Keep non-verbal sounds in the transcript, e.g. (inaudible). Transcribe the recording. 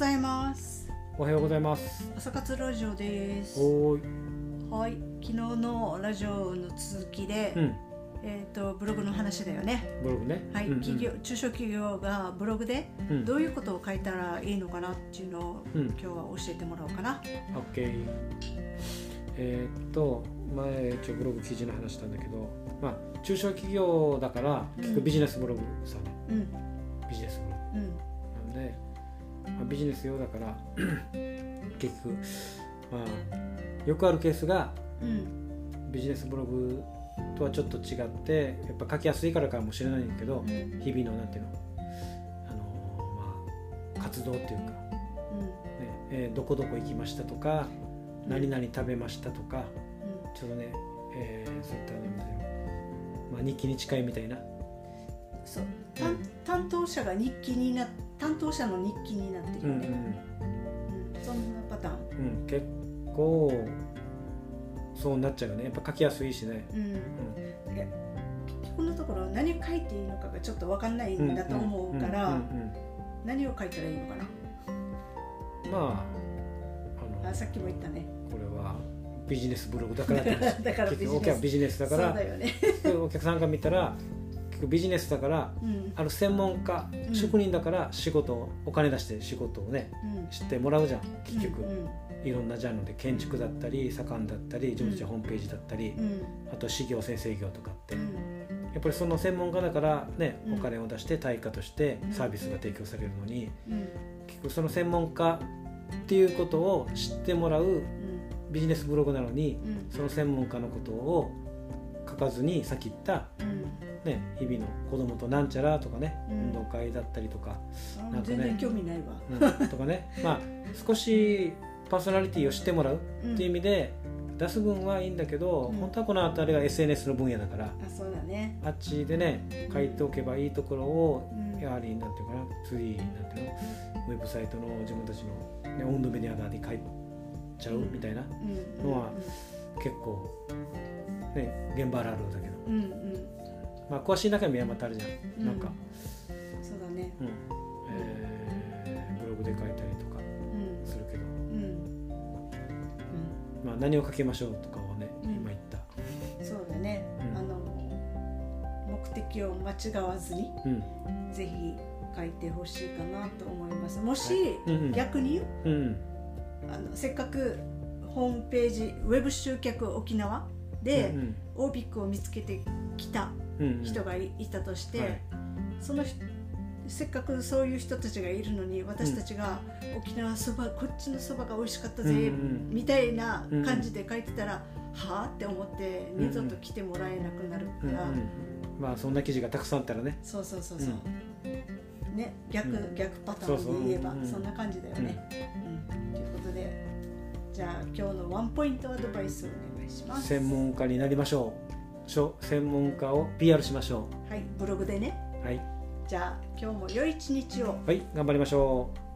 ざいます。おはようございます。朝活ラジオです。はい。昨日のラジオの続きで、うん。えっ、とブログの話だよね。ブログね。はい、うんうん。企業中小企業がブログでうん。どういうことを書いたらいいのかなっていうのを、うん。今日は教えてもらおうかな。OK えーっと前一応ブログ記事の話したんだけどまあ中小企業だから結構ビジネスブログさね、うん。ビジネスブロうん。グなんで、まあ、ビジネス用だから (clears throat) 結局まあよくあるケースがうん。ビジネスブログとはちょっと違ってやっぱ書きやすいからかもしれないんだけど、うん。日々のなんていうのあのまあ活動っていうか、ねえーどこどこ行きましたとか、うん。何々食べましたとかうん。ちょっとね、えーそういったなんまあ、日記に近いみたいな。そう。担担当者が日記にな担当者の日記になってる。よね、うんうんうん。そんなパターン。うん結構そうなっちゃうよね。やっぱ書きやすいしね、うん。結局のところ何書いていいのかがちょっと分かんないんだと思うから、何を書いたらいいのかな？うんまああのあさっきも言ったね。これはビジネスブログだから (laughs) だからビジネス。だから。そうだよね、お客さんが見たら結構ビジネスだからうん。あの専門家、うん。職人だから仕事をお金出して仕事をねうん、知ってもらうじゃん。結局、うんいろんなジャンルで建築だったり左官だったり自分たちのホームページだったり、うん。あと私業先生業とかって、うん。やっぱりその専門家だからね、うん。お金を出して対価としてサービスが提供されるのにうん。結局その専門家っていうことを知ってもらううん。ビジネスブログなのにうん。その専門家のことを書かずにさっき言った、うんね、日々の子供となんちゃらとかね、うん。運動会だったりとか、あなんかね全然興味ないわ、うんとかね。(laughs) まあ少しパーソナリティを知ってもらううん。っていう意味で出す分はいいんだけど、うん。本当はこの辺りが SNS の分野だからあそうだね。あっちでね書いておけばいいところをうん。やはりなんていうかな次なんていうのウェブサイトの自分たちの、ね、温度メディア側に書いちゃうみたいな、うん。のは結構ね現場あるあるだけど、うんうんうんまあ、詳しい中身はまたあるじゃん、うん。なんか、そうだね。うん。えーブログで書いたりとかうん。するけど、うん。まあ、何を書きましょうとかをね、うん。今言った、うんそうだね、うん。あの目的を間違わずにうん。ぜひ書いてほしいかなと思います。もし、うんうん。逆にう？ん。あのせっかくホームページウェブ集客沖縄で、うんオービックを見つけてきたうんうん人がいいたとして、はい。その人せっかくそういう人たちがいるのに私たちが沖縄そばこっちのそばが美味しかったぜ、うんうん。みたいな感じで書いてたら、はあ？って思ってうん二度と来てもらえなくなるから、うんうんまあそんな記事がたくさんあったらね。そうそうそうそう、ね逆、うん。逆パターンで言えばそんな感じだよね。うん。ということでじゃあ今日のワンポイントアドバイスをお願いします。専門家になりましょうしょ専門家を PR しましょはいブログでね。うはい、じゃあ今日も良い一日を。はい、頑張りましょう